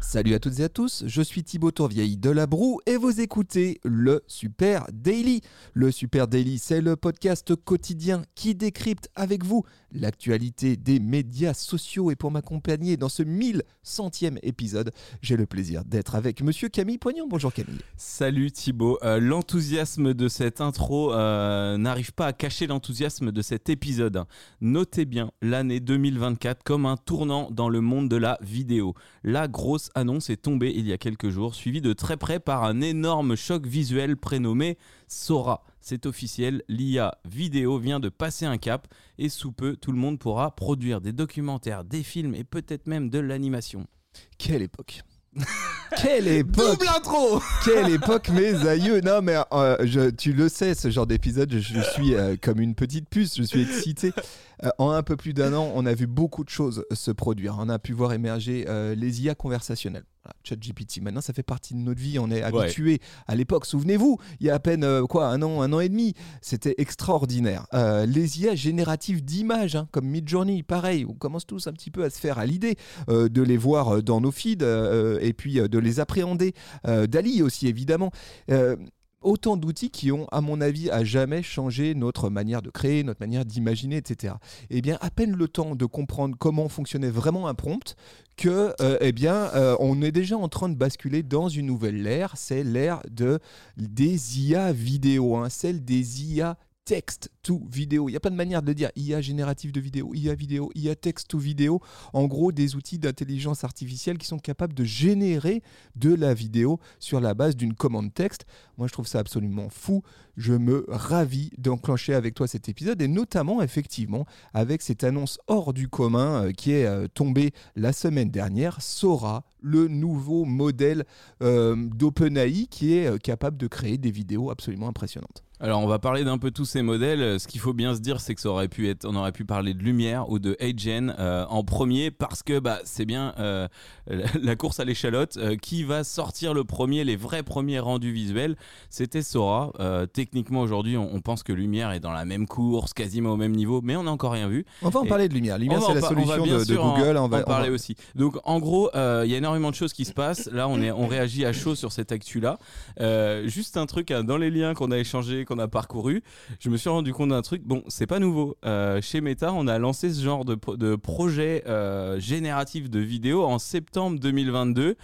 Salut à toutes et à tous, je suis Thibaut Tourvieille de La Broue et vous écoutez le Super Daily. Le Super Daily, c'est le podcast quotidien qui décrypte avec vous l'actualité des médias sociaux. Et pour m'accompagner dans ce 1100e épisode, j'ai le plaisir d'être avec monsieur Camille Poignon. Bonjour Camille. Salut Thibaut. Euh, l'enthousiasme de cette intro euh, n'arrive pas à cacher l'enthousiasme de cet épisode. Notez bien l'année 2024 comme un tournant dans le monde de la vidéo. La grosse annonce est tombée il y a quelques jours, suivie de très près par un énorme choc visuel prénommé Sora. C'est officiel, l'IA vidéo vient de passer un cap et sous peu, tout le monde pourra produire des documentaires, des films et peut-être même de l'animation. Quelle époque Quelle époque Double intro Quelle époque, mes aïeux Non, mais euh, je, tu le sais, ce genre d'épisode, je, je suis euh, comme une petite puce, je suis excité. Euh, en un peu plus d'un an, on a vu beaucoup de choses se produire. On a pu voir émerger euh, les IA conversationnelles. Voilà, ChatGPT, maintenant, ça fait partie de notre vie. On est Ouais. habitué à l'époque. Souvenez-vous, il y a à peine euh, quoi, un an, un an et demi, c'était extraordinaire. Euh, les IA génératives d'images, hein, comme Midjourney, pareil, on commence tous un petit peu à se faire à l'idée euh, de les voir dans nos feeds euh, et puis euh, de les appréhender. Euh, Dali aussi, évidemment. Euh, autant d'outils qui ont, à mon avis, à jamais changé notre manière de créer, notre manière d'imaginer, etc. Eh bien, à peine le temps de comprendre comment fonctionnait vraiment un prompt que, euh, eh bien, on est déjà en train de basculer dans une nouvelle ère. C'est l'ère de des IA vidéo, hein, celle des IA texte to vidéo. Il y a plein de manières de le dire. IA générative de vidéo, IA vidéo, IA texte to vidéo. En gros, des outils d'intelligence artificielle qui sont capables de générer de la vidéo sur la base d'une commande texte. Moi, je trouve ça absolument fou. Je me ravis d'enclencher avec toi cet épisode et notamment, effectivement, avec cette annonce hors du commun euh, qui est euh, tombée la semaine dernière. Sora, le nouveau modèle euh, d'OpenAI qui est capable de créer des vidéos absolument impressionnantes. Alors on va parler d'un peu tous ces modèles. Ce qu'il faut bien se dire, c'est que ça aurait pu être, on aurait pu parler de Lumière ou de Agen euh, en premier parce que bah c'est bien euh, la course à l'échalote. Euh, qui va sortir le premier, les vrais premiers rendus visuels C'était Sora. Euh, techniquement aujourd'hui, on, on pense que Lumière est dans la même course, quasiment au même niveau, mais on n'a encore rien vu. On va en Et- parler de Lumière. Lumière, c'est en la solution de, en- Google. En, on va, on parler va- aussi. Donc en gros, euh, il y a énormément de choses qui se passent. Là, on, est, on réagit à chaud sur cette actu-là. Euh, juste un truc, hein, dans les liens qu'on a échangés, qu'on a parcourus, je me suis rendu compte d'un truc. Bon, c'est pas nouveau. Euh, chez Meta, on a lancé ce genre de projet euh, génératif de vidéos en septembre 2022.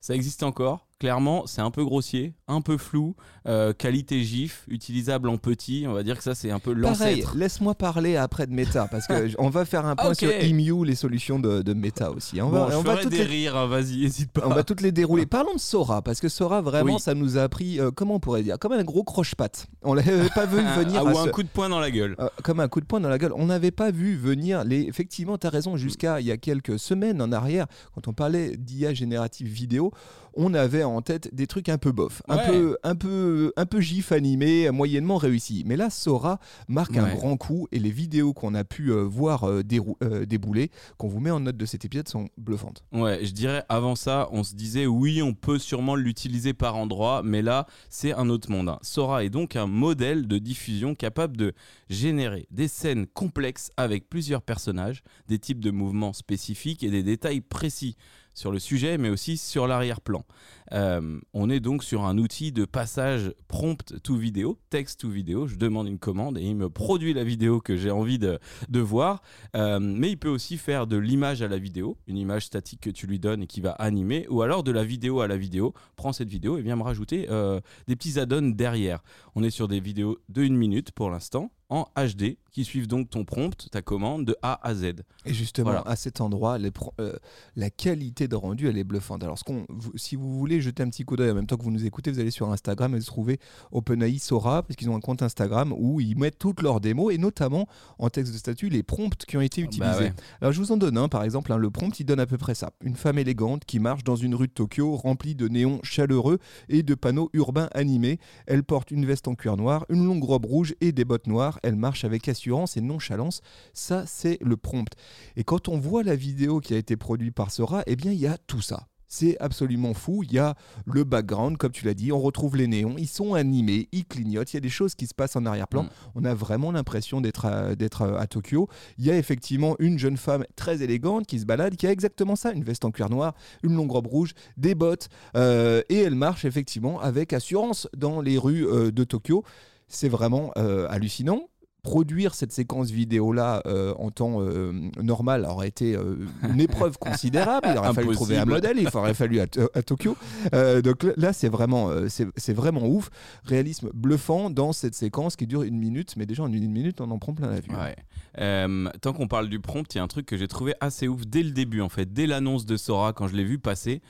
Ça existe encore. Clairement, c'est un peu grossier, un peu flou, euh, qualité GIF, utilisable en petit. On va dire que ça, c'est un peu Pareil, l'ancêtre. laisse-moi parler après de Meta parce que on va faire un point sur Emu, les solutions de, de Meta aussi. On Bon, va, je on va toutes des les- rires, hein, vas-y, hésite pas. On va toutes les dérouler. Parlons de Sora, parce que Sora, vraiment, Oui. ça nous a appris, euh, comment on pourrait dire, comme un gros croche-patte. On l'avait pas vu venir. Ah, ou un ce- coup de poing dans la gueule. euh, comme un coup de poing dans la gueule. On n'avait pas vu venir les. Effectivement, tu as raison, jusqu'à il y a quelques semaines en arrière, quand on parlait d'IA générative vidéo, on avait en tête des trucs un peu bof, un peu, un peu, un peu gif animé, moyennement réussi. Mais là, Sora marque un grand coup et les vidéos qu'on a pu euh, voir euh, dérou- euh, débouler, qu'on vous met en note de cet épisode, sont bluffantes. Ouais, je dirais avant ça, on se disait oui, on peut sûrement l'utiliser par endroit, mais là, c'est un autre monde. hein. Sora est donc un modèle de diffusion capable de générer des scènes complexes avec plusieurs personnages, des types de mouvements spécifiques et des détails précis sur le sujet, mais aussi sur l'arrière-plan. Euh, on est donc sur un outil de passage prompt to vidéo, texte to vidéo. Je demande une commande et il me produit la vidéo que j'ai envie de, voir. Euh, mais il peut aussi faire de l'image à la vidéo, une image statique que tu lui donnes et qui va animer, ou alors de la vidéo à la vidéo. Prends cette vidéo et viens me rajouter euh, des petits add-ons derrière. On est sur des vidéos de 1 minute pour l'instant, en HD, qui suivent donc ton prompt, ta commande de A à Z. Et justement, Voilà. à cet endroit, les euh, la qualité de rendu, elle est bluffante. Alors, ce qu'on, vous- si vous voulez jeter un petit coup d'œil en même temps que vous nous écoutez, vous allez sur Instagram et vous trouvez OpenAI Sora, parce qu'ils ont un compte Instagram où ils mettent toutes leurs démos, et notamment en texte de statut, les prompts qui ont été Bah utilisés. ouais. Alors, je vous en donne un, par exemple, hein, le prompt, il donne à peu près ça. Une femme élégante qui marche dans une rue de Tokyo remplie de néons chaleureux et de panneaux urbains animés. Elle porte une veste en cuir noir, une longue robe rouge et des bottes noires. Elle marche avec assurance et nonchalance. Ça, c'est le prompt. Et quand on voit la vidéo qui a été produite par Sora, eh bien, il y a tout ça. C'est absolument fou. Il y a le background, comme tu l'as dit, on retrouve les néons, ils sont animés, ils clignotent, il y a des choses qui se passent en arrière-plan. Mm. On a vraiment l'impression d'être à, d'être à Tokyo. Il y a effectivement une jeune femme très élégante qui se balade, qui a exactement ça, une veste en cuir noir, une longue robe rouge, des bottes, euh, et elle marche effectivement avec assurance dans les rues euh, de Tokyo. C'est vraiment euh, hallucinant produire cette séquence vidéo là en temps euh, normal aurait été euh, une épreuve considérable. Il aurait fallu trouver un modèle, il aurait fallu à, à Tokyo. Euh, donc là- c'est vraiment, euh, c'est vraiment ouf. Réalisme bluffant dans cette séquence qui dure une minute, mais déjà en une minute, on en prend plein la vue. Ouais. Euh, tant qu'on parle du prompt, il y a un truc que j'ai trouvé assez ouf dès le début, en fait, dès l'annonce de Sora, quand je l'ai vu passer.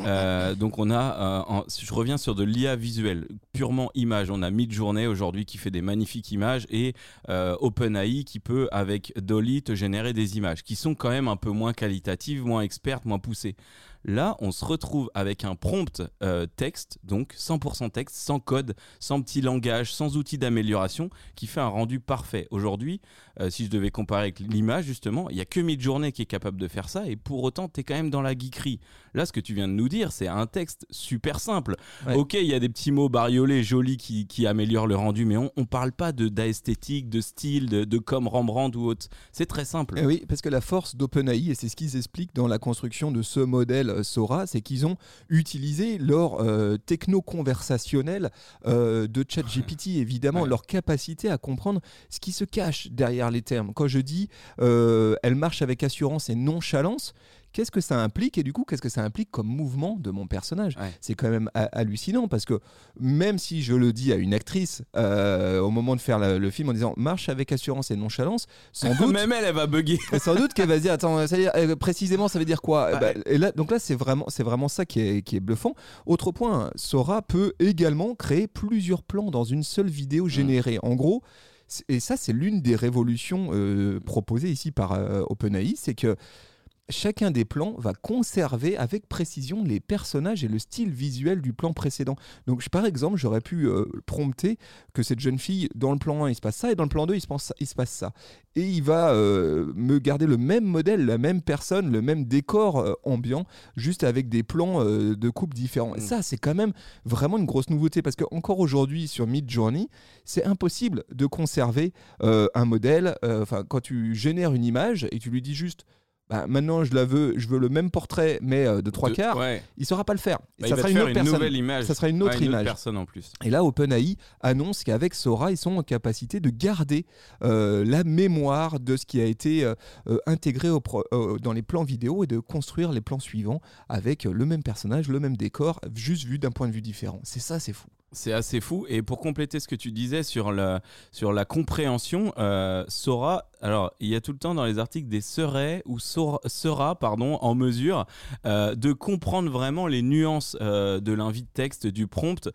Euh, donc on a, euh, en- je reviens sur de l'IA visuelle, purement image. On a Midjourney aujourd'hui qui fait des magnifiques images et euh, OpenAI qui peut avec Dolly te générer des images qui sont quand même un peu moins qualitatives, moins expertes, moins poussées. Là, on se retrouve avec un prompt euh, texte, donc 100% texte, sans code, sans petit langage, sans outil d'amélioration, qui fait un rendu parfait. Aujourd'hui, euh, si je devais comparer avec l'image, justement, il n'y a que Midjourney qui est capable de faire ça, et pour autant, tu es quand même dans la geekerie. Là, ce que tu viens de nous dire, c'est un texte super simple. Ouais. Ok, il y a des petits mots bariolés, jolis, qui, qui améliorent le rendu, mais on ne parle pas de d'esthétique, de style, de, de comme Rembrandt ou autre. C'est très simple. Eh oui, parce que la force d'OpenAI, et c'est ce qu'ils expliquent dans la construction de ce modèle euh, Sora, c'est qu'ils ont utilisé leur euh, techno-conversationnel euh, de ChatGPT, évidemment, Ouais. leur capacité à comprendre ce qui se cache derrière les termes. Quand je dis euh, elle marche avec assurance et nonchalance, qu'est-ce que ça implique et du coup, qu'est-ce que ça implique comme mouvement de mon personnage? Ouais. C'est quand même ha- hallucinant parce que même si je le dis à une actrice euh, au moment de faire la- le film en disant marche avec assurance et nonchalance, sans doute Même elle, elle va bugger. sans doute qu'elle va se dire attends ça veut dire, euh, précisément ça veut dire quoi? Ouais. Bah, et là donc là c'est vraiment c'est vraiment ça qui est, qui est bluffant autre point Sora peut également créer plusieurs plans dans une seule vidéo générée en gros et ça c'est l'une des révolutions euh, proposées ici par euh, OpenAI c'est que Chacun des plans va conserver avec précision les personnages et le style visuel du plan précédent. Donc, je- par exemple, j'aurais pu euh, prompter que cette jeune fille, dans le plan 1, il se passe ça, et dans le plan 2, il se passe ça. Il se passe ça et il va euh, me garder le même modèle, la même personne, le même décor euh, ambiant, juste avec des plans de coupe différents. Et Mm. ça, c'est quand même vraiment une grosse nouveauté parce que encore aujourd'hui sur Midjourney, c'est impossible de conserver un modèle. Enfin, quand tu génères une image et tu lui dis juste. Bah, maintenant, je la veux, je veux le même portrait, mais euh, de trois quarts. Ouais. Il saura pas le faire. Bah, ça sera une nouvelle image. Ça sera une autre Ouais, image. personne en plus. Et là, OpenAI annonce qu'avec Sora, ils sont en capacité de garder euh, la mémoire de ce qui a été euh, intégré au dans les plans vidéo et de construire les plans suivants avec le même personnage, le même décor, juste vu d'un point de vue différent. C'est ça, c'est fou. C'est assez fou. Et pour compléter ce que tu disais sur la, sur la compréhension, euh, Sora, alors il y a tout le temps dans les articles des serait ou sera, pardon, en mesure euh, de comprendre vraiment les nuances euh, de l'invite texte, du prompt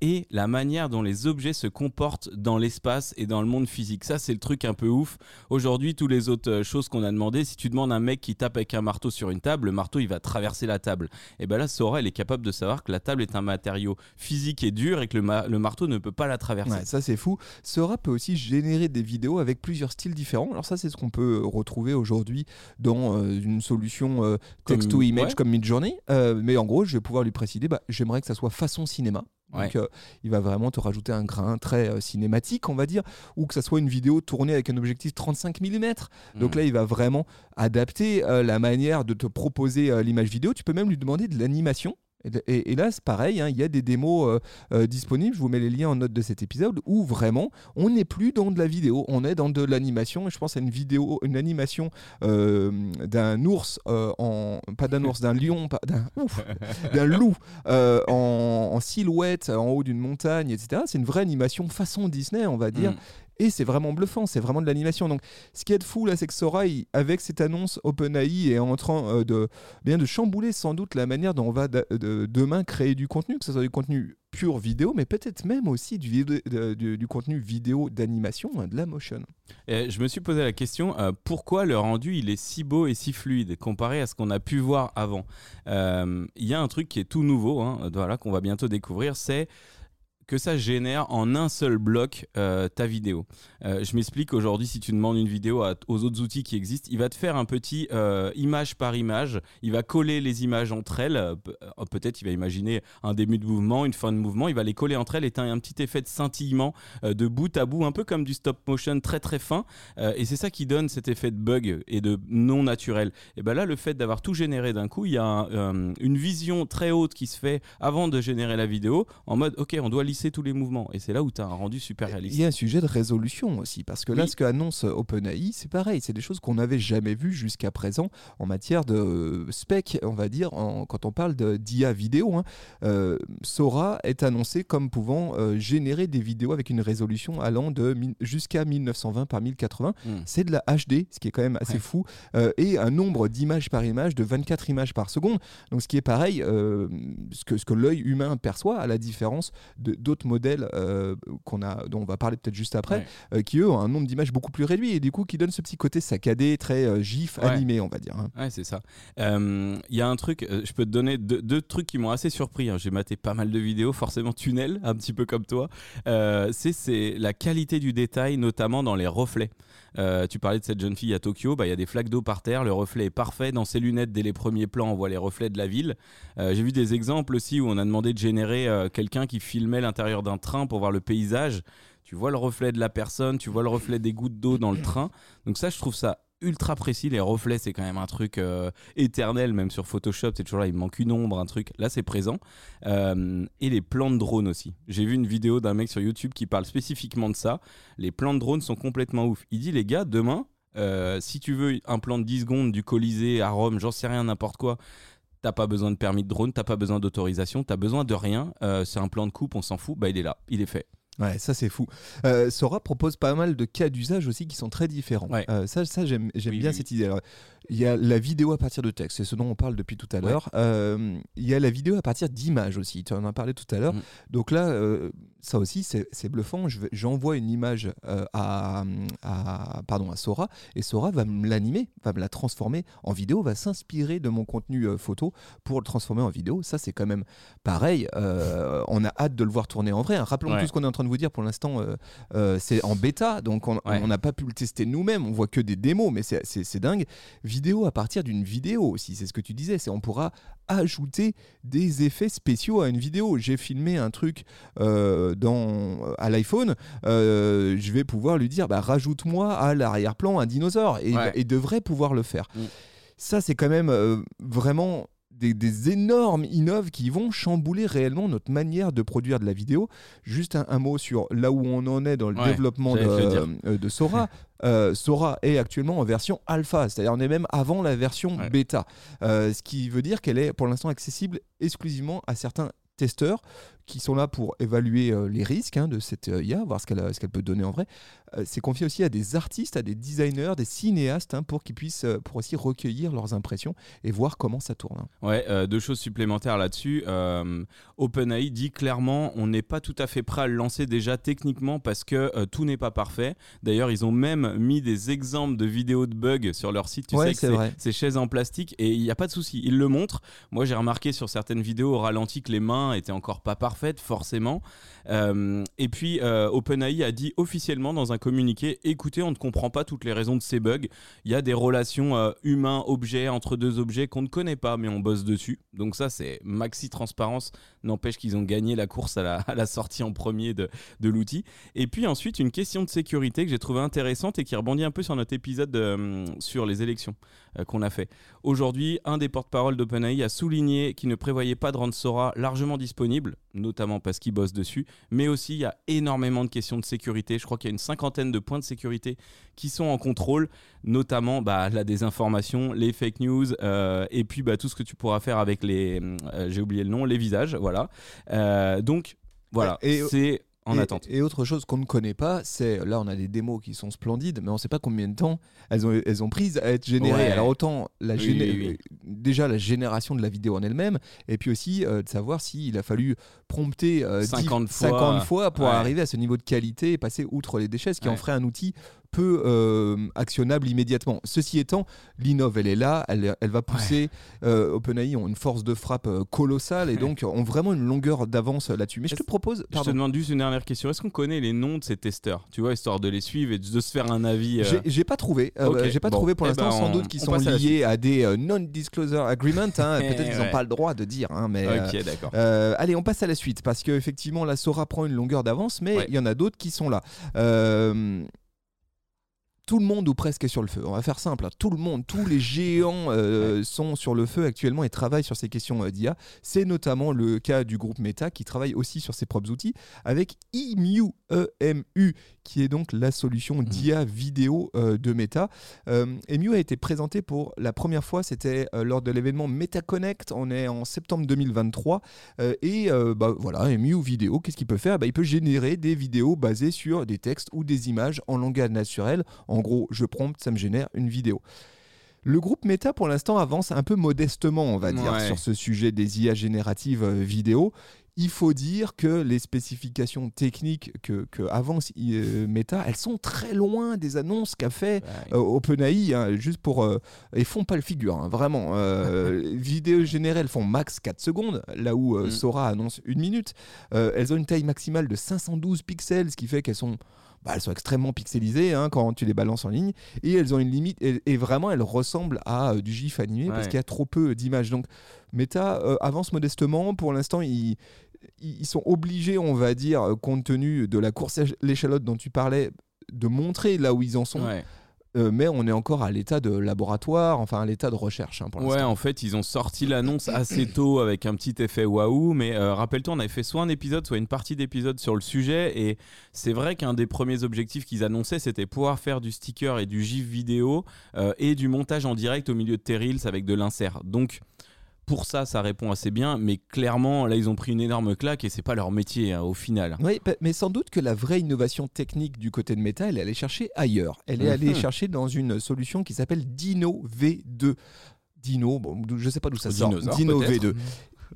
et la manière dont les objets se comportent dans l'espace et dans le monde physique. Ça, c'est le truc un peu ouf. Aujourd'hui, toutes les autres choses qu'on a demandé, si tu demandes à un mec qui tape avec un marteau sur une table, le marteau il va traverser la table. Et ben là, Sora, elle est capable de savoir que la table est un matériau physique et dur et que le, ma- le marteau ne peut pas la traverser. Ouais, ça, c'est fou. Sora peut aussi générer des vidéos avec plusieurs styles différents. Alors ça, c'est ce qu'on peut retrouver aujourd'hui dans euh, une solution euh, text-to-image ouais. comme Midjourney. Euh, mais en gros, je vais pouvoir lui préciser, bah, j'aimerais que ça soit façon cinéma. Donc, euh, il va vraiment te rajouter un grain très euh, cinématique, on va dire, ou que ça soit une vidéo tournée avec un objectif 35 mm. Donc là, il va vraiment adapter euh, la manière de te proposer l'image vidéo. Tu peux même lui demander de l'animation. Et, là, c'est pareil, hein, il y a des démos euh, euh, disponibles. Je vous mets les liens en note de cet épisode où vraiment, on n'est plus dans de la vidéo, on est dans de l'animation. Et je pense à une vidéo, une animation euh, d'un ours en, pas d'un ours, d'un lion, d'un, loup en, en silhouette en haut d'une montagne, etc. C'est une vraie animation façon Disney, on va dire. Mm. Et c'est vraiment bluffant, c'est vraiment de l'animation. Donc, ce qui est de fou là, c'est que Sora, il- avec cette annonce OpenAI, est en train euh, de bien de chambouler sans doute la manière dont on va demain créer du contenu, que ce soit du contenu pur vidéo, mais peut-être même aussi du, contenu vidéo d'animation, hein, de la motion. Je me suis posé la question euh, pourquoi le rendu il est si beau et si fluide comparé à ce qu'on a pu voir avant? Euh, Il y a un truc qui est tout nouveau, hein, voilà, qu'on va bientôt découvrir, c'est que ça génère en un seul bloc euh, ta vidéo. Euh, je m'explique aujourd'hui, si tu demandes une vidéo aux autres outils qui existent, il va te faire un petit euh, image par image, il va coller les images entre elles, peut-être il va imaginer un début de mouvement, une fin de mouvement, il va les coller entre elles et as un petit effet de scintillement de bout à bout, un peu comme du stop motion très très fin, et c'est ça qui donne cet effet de bug et de non naturel. Et bien là, le fait d'avoir tout généré d'un coup, il y a une vision très haute qui se fait avant de générer la vidéo, en mode, ok, on doit lisser tous les mouvements. Et c'est là où tu as un rendu super réaliste. Il y a un sujet de résolution aussi, parce que là, ce qu'annonce OpenAI, c'est pareil, c'est des choses qu'on n'avait jamais vues jusqu'à présent en matière de spec, on va dire, quand on parle d'IA vidéo. Hein. Euh, Sora est annoncé comme pouvant euh, générer des vidéos avec une résolution allant de jusqu'à 1920 par 1080. Hmm. C'est de la HD, ce qui est quand même assez fou, euh, et un nombre d'images par image de 24 images par seconde. Donc ce qui est pareil, ce que, ce que l'œil humain perçoit, à la différence d'autres modèles euh, qu'on a, dont on va parler peut-être juste après, euh, qui eux ont un nombre d'images beaucoup plus réduit et du coup qui donne ce petit côté saccadé, très euh, gif, animé, on va dire. Hein. Ouais, c'est ça. Il y a un truc, je peux te donner deux, trucs qui m'ont assez surpris. Hein. J'ai maté pas mal de vidéos, forcément tunnel, un petit peu comme toi. c'est la qualité du détail, notamment dans les reflets. Tu parlais de cette jeune fille à Tokyo, bah, il y a des flaques d'eau par terre, le reflet est parfait. Dans ses lunettes, dès les premiers plans, on voit les reflets de la ville. J'ai vu des exemples aussi où on a demandé de générer quelqu'un qui filmait l'intérieur d'un train pour voir le paysage. Tu vois le reflet de la personne, tu vois le reflet des gouttes d'eau dans le train. Donc ça, je trouve ça ultra précis. Les reflets, c'est quand même un truc euh, éternel, même sur Photoshop, c'est toujours là, il manque une ombre, un truc. Là, c'est présent. Euh, et les plans de drone aussi. J'ai vu une vidéo d'un mec sur YouTube qui parle spécifiquement de ça. Les plans de drone sont complètement ouf. Il dit, les gars, demain, euh, si tu veux un plan de 10 secondes du Colisée à Rome, j'en sais rien, n'importe quoi, T'as pas besoin de permis de drone, t'as pas besoin d'autorisation, t'as besoin de rien. C'est un plan de coupe, on s'en fout. Bah, il est là, il est fait. Ouais, ça c'est fou. Euh, Sora propose pas mal de cas d'usage aussi qui sont très différents. Euh, ça, ça j'aime bien cette idée. il y a la vidéo à partir de texte, c'est ce dont on parle depuis tout à l'heure. Euh, il y a la vidéo à partir d'images aussi, tu en as parlé tout à l'heure. Mm. Donc là, ça aussi c'est bluffant. J'envoie une image à, pardon, à Sora et Sora va me l'animer, va me la transformer en vidéo, va s'inspirer de mon contenu photo pour le transformer en vidéo. Ça c'est quand même pareil. on a hâte de le voir tourner en vrai. Rappelons tout ce qu'on est en train de vous dire pour l'instant, euh, euh, c'est en bêta, donc on n'a pas pu le tester nous-mêmes. On voit que des démos, mais c'est dingue. Vidéo à partir d'une vidéo aussi, c'est ce que tu disais. C'est on pourra ajouter des effets spéciaux à une vidéo. J'ai filmé un truc euh, dans, à l'iPhone, je vais pouvoir lui dire bah, rajoute-moi à l'arrière-plan un dinosaure et il devrait pouvoir le faire. Mm. Ça, c'est quand même vraiment des, énormes innoves qui vont chambouler réellement notre manière de produire de la vidéo. Juste un, mot sur là où on en est dans le développement de, euh, de, Sora. Euh, Sora est actuellement en version alpha, c'est-à-dire on est même avant la version bêta, euh, ce qui veut dire qu'elle est pour l'instant accessible exclusivement à certains testeurs qui sont là pour évaluer euh, les risques hein, de cette euh, IA, voir ce qu'elle qu'elle peut donner en vrai. Euh, c'est confié aussi à des artistes, à des designers, des cinéastes, hein, pour qu'ils puissent pour aussi recueillir leurs impressions et voir comment ça tourne. Hein. Ouais, deux choses supplémentaires là-dessus. OpenAI dit clairement, on n'est pas tout à fait prêt à le lancer déjà techniquement parce que tout n'est pas parfait. D'ailleurs, ils ont même mis des exemples de vidéos de bugs sur leur site. Tu sais que c'est ces chaises en plastique et il n'y a pas de souci. Ils le montrent. Moi, j'ai remarqué sur certaines vidéos au ralenti que les mains étaient encore pas parfaites forcément. Euh, et puis, euh, OpenAI a dit officiellement dans un communiqué écoutez, on ne comprend pas toutes les raisons de ces bugs. Il y a des relations euh, humains-objets entre deux objets qu'on ne connaît pas, mais on bosse dessus. Donc, ça, c'est maxi transparence. N'empêche qu'ils ont gagné la course à la, sortie en premier de, l'outil. Et puis, ensuite, une question de sécurité que j'ai trouvé intéressante et qui rebondit un peu sur notre épisode sur les élections qu'on a fait. Aujourd'hui, un des porte-parole d'OpenAI a souligné qu'il ne prévoyait pas de rendre Sora largement disponible notamment parce qu'ils bossent dessus, mais aussi il y a énormément de questions de sécurité. Je crois qu'il y a une cinquantaine de points de sécurité qui sont en contrôle, notamment bah, la désinformation, les fake news, euh, et puis bah, tout ce que tu pourras faire avec les, euh, j'ai oublié le nom, les visages, voilà. Euh, donc voilà, c'est en et, attente. Et autre chose qu'on ne connaît pas, c'est là on a des démos qui sont splendides, mais on ne sait pas combien de temps elles ont, elles ont pris à être générées. Alors autant la déjà la génération de la vidéo en elle-même, et puis aussi euh, de savoir s'il a fallu prompter 50, euh, fois. fois. pour arriver à ce niveau de qualité et passer outre les déchets, ce qui en ferait un outil peu euh, actionnable immédiatement. Ceci étant, l'innov, elle est là, elle, elle va pousser. euh, OpenAI ont une force de frappe euh, colossale et donc ont vraiment une longueur d'avance là-dessus. Mais je te propose. Je te pardon. demande juste une dernière question. Est-ce qu'on connaît les noms de ces testeurs Tu vois, histoire de les suivre et de se faire un avis. euh, J'ai- pas trouvé. Euh, Ok, J'ai pas bon. trouvé pour Eh l'instant. ben, sans on- doute qu'ils on sont à liés à des non-disclosure agreements. hein. Eh Peut-être qu'ils n'ont ouais. pas le droit de dire. hein, mais, Ok, d'accord. Allez, on passe à la suite parce que effectivement, la Sora prend une longueur d'avance, mais il Ouais. y en a d'autres qui sont là. Euh, tout le monde ou presque est sur le feu. On va faire simple. hein. Tout le monde, tous les géants euh, sont sur le feu actuellement et travaillent sur ces questions euh, d'IA. C'est notamment le cas du groupe Meta qui travaille aussi sur ses propres outils avec EMU, EMU qui est donc la solution d'IA vidéo euh, de Meta. Euh, EMU a été présenté pour la première fois, c'était euh, lors de l'événement MetaConnect. On est en septembre 2023. Euh, et euh, bah, voilà, EMU vidéo, qu'est-ce qu'il peut faire? Bah, Il peut générer des vidéos basées sur des textes ou des images en langage naturel. En gros, je prompte, ça me génère une vidéo. Le groupe Meta, pour l'instant, avance un peu modestement, on va dire, Ouais. sur ce sujet des IA génératives euh, vidéo. Il faut dire que les spécifications techniques que, que avance euh, Meta, elles sont très loin des annonces qu'a fait Ouais. euh, OpenAI, hein, juste pour. euh, ils font pas le figure, hein, vraiment. Euh, vidéos générées, elles font max 4 secondes, là où Mm. Sora annonce une minute. Elles ont une taille maximale de 512 pixels, ce qui fait qu'elles sont. Bah, elles sont extrêmement pixelisées hein, quand tu les balances en ligne et elles ont une limite et, et vraiment elles ressemblent à euh, du GIF animé parce qu'il y a trop peu d'images. Donc Meta euh, avance modestement. Pour l'instant ils, ils sont obligés on va dire euh, compte tenu de la course à l'échalote dont tu parlais de montrer là où ils en sont. Ouais. Euh, mais on est encore à l'état de laboratoire, enfin à l'état de recherche hein, pour Ouais, en fait, ils ont sorti l'annonce assez tôt avec un petit effet waouh. Mais euh, rappelle-toi, on avait fait soit un épisode, soit une partie d'épisode sur le sujet. Et c'est vrai qu'un des premiers objectifs qu'ils annonçaient, c'était pouvoir faire du sticker et du GIF vidéo euh, et du montage en direct au milieu de tes reels avec de l'insert. Donc. Pour ça, ça répond assez bien, mais clairement, là, ils ont pris une énorme claque et c'est pas leur métier hein, au final. Oui, mais sans doute que la vraie innovation technique du côté de Meta, elle est allée chercher ailleurs. Elle est allée Mhm. chercher dans une solution qui s'appelle Dino V2. Dino, bon, je sais pas d'où ça sort. Dino peut-être. V2.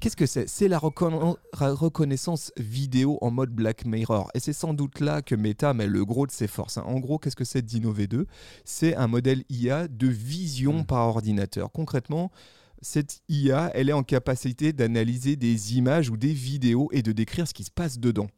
Qu'est-ce que c'est? C'est la reconna- reconnaissance vidéo en mode Black Mirror. Et c'est sans doute là que Meta met le gros de ses forces. hein. En gros, qu'est-ce que c'est Dino V2 C'est un modèle IA de vision Mm. par ordinateur. Concrètement, cette IA, elle est en capacité d'analyser des images ou des vidéos et de décrire ce qui se passe dedans.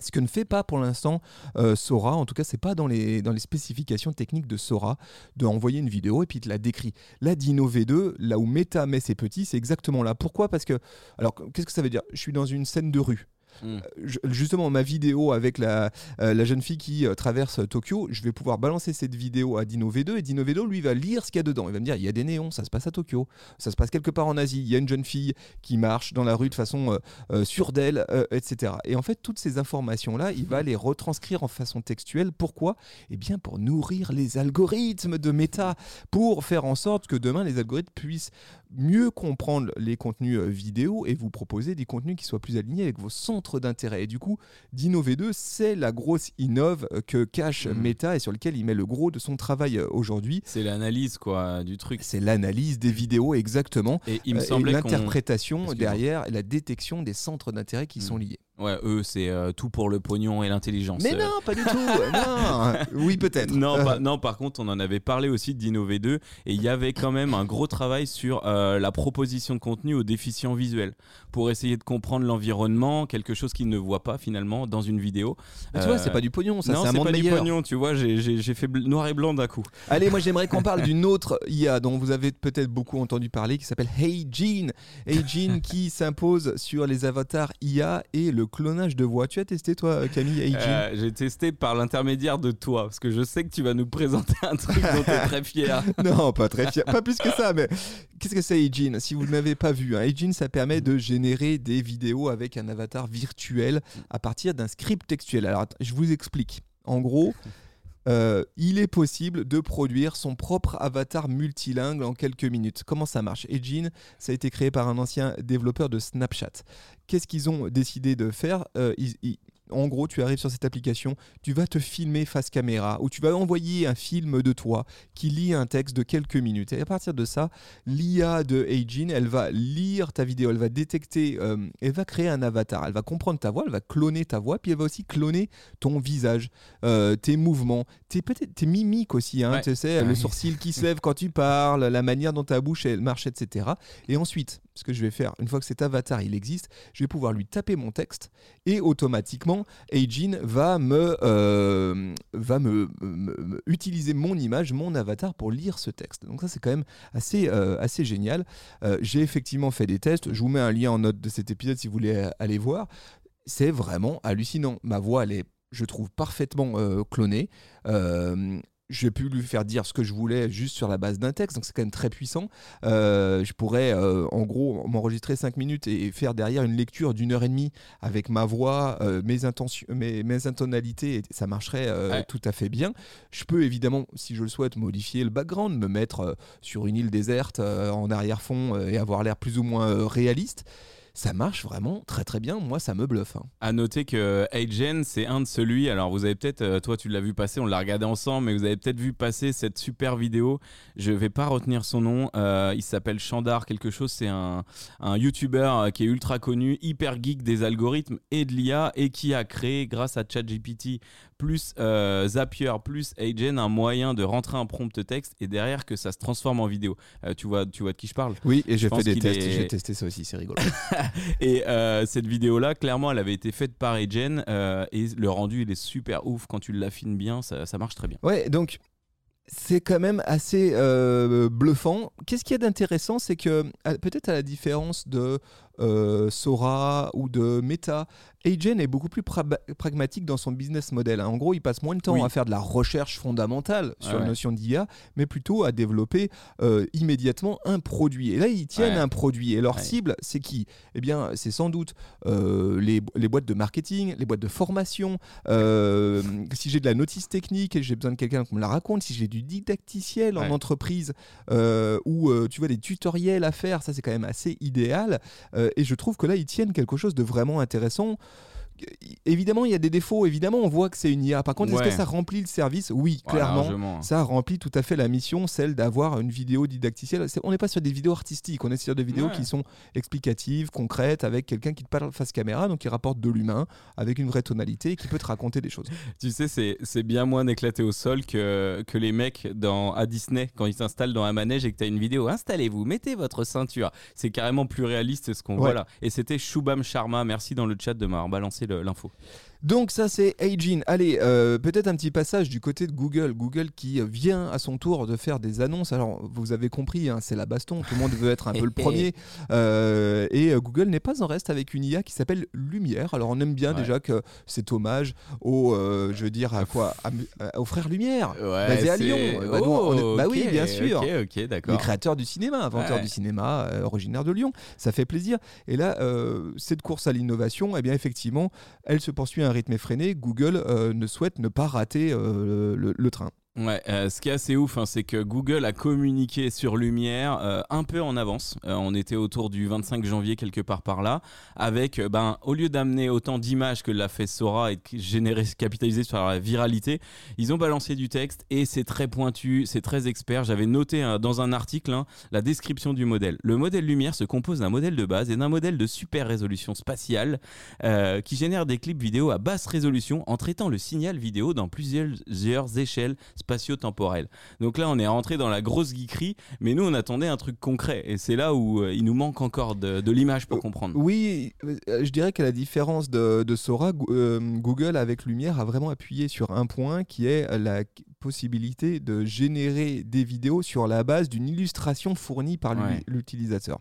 Ce que ne fait pas pour l'instant euh, Sora, en tout cas, c'est pas dans les, dans les spécifications techniques de Sora de envoyer une vidéo et puis te la décrit. Là, Dino V2, là où Meta met ses petits, c'est exactement là. Pourquoi? Parce que, alors, qu'est-ce que ça veut dire? Je suis dans une scène de rue. Mm. Je- justement, ma vidéo avec la, euh, la jeune fille qui euh, traverse Tokyo, je vais pouvoir balancer cette vidéo à Dino V2 et Dino V2, lui, va lire ce qu'il y a dedans. Il va me dire il y a des néons, ça se passe à Tokyo, ça se passe quelque part en Asie, il y a une jeune fille qui marche dans la rue de façon euh, euh, sûre d'elle, euh, etc. Et en fait, toutes ces informations-là, il va les retranscrire en façon textuelle. Pourquoi? Eh bien, pour nourrir les algorithmes de méta, pour faire en sorte que demain, les algorithmes puissent mieux comprendre les contenus euh, vidéo et vous proposer des contenus qui soient plus alignés avec vos centres d'intérêt. Et du coup, Dino V2, c'est la grosse innove que cache Mhm. Meta et sur lequel il met le gros de son travail euh, aujourd'hui. C'est l'analyse quoi du truc. C'est l'analyse des vidéos exactement. Et il me euh, semblait l'interprétation derrière la détection des centres d'intérêt qui Mhm. sont liés. Ouais, eux, c'est euh, tout pour le pognon et l'intelligence. Mais non, pas du tout. non. Oui, peut-être. Non, Euh, non, par contre, on en avait parlé aussi de Dino V2 et il y avait quand même un gros travail sur euh, la proposition de contenu aux déficients visuels pour essayer de comprendre l'environnement, quelque chose qu'ils ne voient pas finalement dans une vidéo. mais tu vois, c'est pas du pognon, ça, non, c'est un c'est monde pas du pognon, tu vois, j'ai- j'ai j'ai fait bl- noir et blanc d'un coup. Allez, moi j'aimerais qu'on parle d'une autre IA dont vous avez peut-être beaucoup entendu parler qui s'appelle Hey Jean. Hey Jean qui s'impose sur les avatars IA et le clonage de voix. Tu as testé toi Camille Jean Euh, j'ai testé par l'intermédiaire de toi parce que je sais que tu vas nous présenter un truc dont tu es très fier. Non, pas très fier, pas plus que ça, mais qu'est-ce que c'est Agin Si vous ne l'avez pas vu, hein, ça permet de générer des vidéos avec un avatar virtuel à partir d'un script textuel. Alors, je vous explique. En gros, euh, il est possible de produire son propre avatar multilingue en quelques minutes. Comment ça marche? Agin, ça a été créé par un ancien développeur de Snapchat. Qu'est-ce qu'ils ont décidé de faire? Euh, en gros, tu arrives sur cette application, tu vas te filmer face caméra ou tu vas envoyer un film de toi qui lit un texte de quelques minutes. Et à partir de ça, l'IA de Agin, elle va lire ta vidéo, elle va détecter, euh, elle va créer un avatar, elle va comprendre ta voix, elle va cloner ta voix, puis elle va aussi cloner ton visage, euh, tes mouvements, t'es peut-être t'es mimique aussi, hein, Ouais. tu sais, le sourcil qui se lève quand tu parles, la manière dont ta bouche elle marche, etc. Et ensuite, ce que je vais faire, une fois que cet avatar il existe, je vais pouvoir lui taper mon texte et automatiquement, Aijin va me euh, va me, me- me- utiliser mon image, mon avatar pour lire ce texte. Donc ça c'est quand même assez euh, assez génial. Euh, J'ai effectivement fait des tests. Je vous mets un lien en note de cet épisode si vous voulez aller voir. C'est vraiment hallucinant. Ma voix elle est je trouve parfaitement euh, clonée. Euh, j'ai pu lui faire dire ce que je voulais juste sur la base d'un texte, donc c'est quand même très puissant. Euh, je pourrais euh, en gros m'enregistrer 5 minutes et faire derrière une lecture d'une heure et demie avec ma voix, euh, mes, intentions, mes, mes intonalités, et ça marcherait Ouais. tout à fait bien. Je peux évidemment, si je le souhaite, modifier le background, me mettre sur une île déserte en arrière-fond et avoir l'air plus ou moins réaliste. Ça marche vraiment très très bien, moi ça me bluffe. hein. À noter que Agen, c'est un de celui. Alors, vous avez peut-être, euh, toi, tu l'as vu passer, on l'a regardé ensemble, mais vous avez peut-être vu passer cette super vidéo. Je vais pas retenir son nom. euh, il s'appelle Chandar quelque chose. C'est un, un YouTuber euh, qui est ultra connu, hyper geek des algorithmes et de l'IA et qui a créé, grâce à ChatGPT plus euh, Zapier plus Agen, un moyen de rentrer un prompt texte et derrière que ça se transforme en vidéo. Euh, tu vois, tu vois de qui je parle? Oui, et j'ai fait des tests, est- j'ai testé ça aussi, c'est rigolo. Et euh, cette vidéo-là, clairement, elle avait été faite par euh, et le rendu, il est super ouf. Quand tu l'affines bien, ça, ça marche très bien. Ouais, donc c'est quand même assez euh, bluffant. Qu'est-ce qu'il y a d'intéressant, c'est que peut-être à la différence de euh, Sora ou de Meta, Agen est beaucoup plus pra- pragmatique dans son business model. hein. En gros, il passe moins de temps Oui. à faire de la recherche fondamentale sur Ouais, la notion d'IA, mais plutôt à développer euh, immédiatement un produit. Et là, ils tiennent Ouais. un produit. Et leur Ouais. cible, c'est qui? Eh bien, c'est sans doute euh, les, les boîtes de marketing, les boîtes de formation. euh, si j'ai de la notice technique et j'ai besoin de quelqu'un qui me la raconte, si j'ai du didacticiel en entreprise ou tu vois des tutoriels à faire, ça c'est quand même assez idéal. Euh, et je trouve que là, ils tiennent quelque chose de vraiment intéressant. Évidemment, il y a des défauts. Évidemment, on voit que c'est une IA. Par contre, est-ce que ça remplit le service? Oui, clairement. largement. Ça remplit tout à fait la mission, celle d'avoir une vidéo didacticielle. On n'est pas sur des vidéos artistiques, on est sur des vidéos Ouais. qui sont explicatives, concrètes, avec quelqu'un qui te parle face caméra, donc qui rapporte de l'humain, avec une vraie tonalité, et qui peut te raconter des choses. Tu sais, c'est bien moins éclaté au sol que, que les mecs dans, à Disney quand ils s'installent dans un manège et que tu as une vidéo. Installez-vous, mettez votre ceinture. C'est carrément plus réaliste ce qu'on Ouais. voit là. Et c'était Shubham Sharma. Merci dans le chat de m'avoir balancé l'info. Donc ça c'est Aijin. Allez, euh, peut-être un petit passage du côté de Google. Google qui vient à son tour de faire des annonces. Alors vous avez compris, hein, c'est la baston. Tout le monde veut être un peu le premier. Euh, et euh, Google n'est pas en reste avec une IA qui s'appelle Lumière. Alors on aime bien Ouais. déjà que c'est hommage au, euh, je veux dire à quoi, aux frères Lumière. Ouais, Basé à Lyon. Bah, est- bah oui, bien sûr. Ok, ok, d'accord. Les créateurs du cinéma, inventeurs Ouais. du cinéma, originaires de Lyon. Ça fait plaisir. Et là, cette course à l'innovation, eh bien effectivement, elle se poursuit un rythme effréné. Google euh, ne souhaite ne pas rater euh, le train. Ouais, euh, ce qui est assez ouf, hein, c'est que Google a communiqué sur Lumière euh, un peu en avance. Euh, on était autour du 25 janvier, quelque part par là, avec, ben, au lieu d'amener autant d'images que l'a fait Sora et générer, capitaliser sur la viralité, ils ont balancé du texte et c'est très pointu, c'est très expert. J'avais noté dans un article hein, la description du modèle. Le modèle Lumière se compose d'un modèle de base et d'un modèle de super résolution spatiale qui génère des clips vidéo à basse résolution en traitant le signal vidéo dans plusieurs échelles spatio-temporelles. Donc là, on est rentré dans la grosse geekerie, mais nous, on attendait un truc concret. Et c'est là où euh, il nous manque encore de, de l'image pour comprendre. Oui, euh, je dirais qu'à la différence de, de Sora, Go- euh, Google avec Lumière a vraiment appuyé sur un point qui est la possibilité de générer des vidéos sur la base d'une illustration fournie par Ouais. l'utilisateur.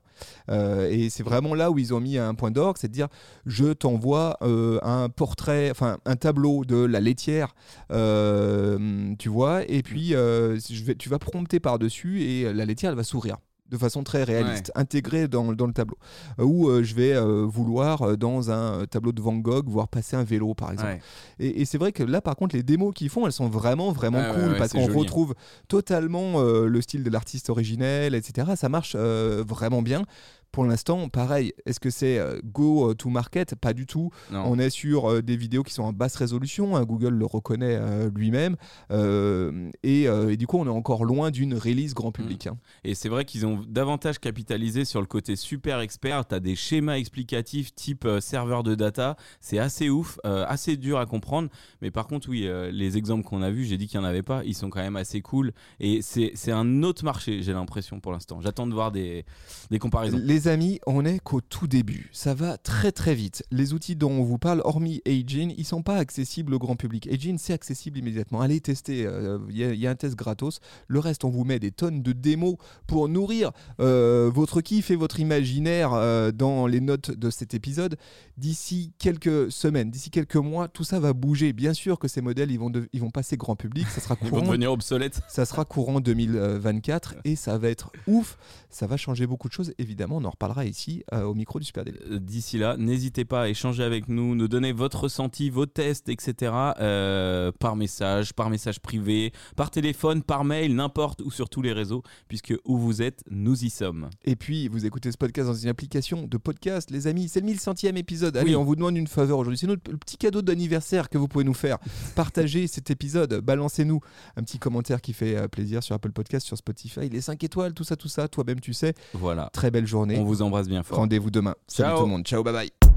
Euh, et c'est vraiment là où ils ont mis un point d'orgue, c'est de dire je t'envoie euh, un portrait, enfin un tableau de la laitière, euh, tu vois, et puis je vais, tu vas prompter par-dessus et la laitière elle va sourire de façon très réaliste, intégrée dans, dans le tableau. Euh, Ou euh, je vais euh, vouloir euh, dans un tableau de Van Gogh voir passer un vélo par exemple. Ouais. Et, et c'est vrai que là, par contre, les démos qu'ils font, elles sont vraiment, vraiment cool ouais, parce qu'on retrouve totalement le style de l'artiste originel, etc. Ça marche vraiment bien. Pour l'instant, pareil, est-ce que c'est euh, go to market? Pas du tout. Non. On est sur euh, des vidéos qui sont en basse résolution, hein, Google le reconnaît euh, lui-même, euh, et, euh, et du coup on est encore loin d'une release grand public. hein. Et c'est vrai qu'ils ont davantage capitalisé sur le côté super expert. Tu as des schémas explicatifs type euh, serveur de data. C'est assez ouf, euh, assez dur à comprendre. Mais par contre, oui, euh, les exemples qu'on a vus, j'ai dit qu'il n'y en avait pas. Ils sont quand même assez cool. Et c'est c'est un autre marché, j'ai l'impression pour l'instant. J'attends de voir des, des comparaisons. Les amis, on est qu'au tout début. Ça va très très vite. Les outils dont on vous parle, hormis Agin, ils sont pas accessibles au grand public. Agin, c'est accessible immédiatement. Allez tester. euh, Il y, a- il y a un test gratos. Le reste, on vous met des tonnes de démos pour nourrir euh, votre kiff et votre imaginaire euh, dans les notes de cet épisode. D'ici quelques semaines, d'ici quelques mois, tout ça va bouger. Bien sûr que ces modèles, ils vont, de- ils vont passer grand public. Ça sera Ils vont courant devenir obsolètes. ça sera courant 2024 et ça va être ouf. Ça va changer beaucoup de choses. Évidemment, en reparlera ici euh, au micro du Super Daily. Euh, D'ici là, n'hésitez pas à échanger avec nous, nous donner votre ressenti, vos tests, etc. euh, par message, par message privé, par téléphone, par mail, n'importe, ou sur tous les réseaux, puisque où vous êtes, nous y sommes. Et puis, vous écoutez ce podcast dans une application de podcast, les amis. C'est le 1100e épisode. Allez, Oui. on vous demande une faveur aujourd'hui. C'est notre petit cadeau d'anniversaire que vous pouvez nous faire. Partagez cet épisode. Balancez-nous un petit commentaire qui fait plaisir sur Apple Podcast, sur Spotify. Les 5 étoiles, tout ça, tout ça. Toi-même, tu sais. Voilà. Très belle journée. On vous embrasse bien fort. Rendez-vous demain. Salut Ciao. tout le monde. Ciao, bye bye.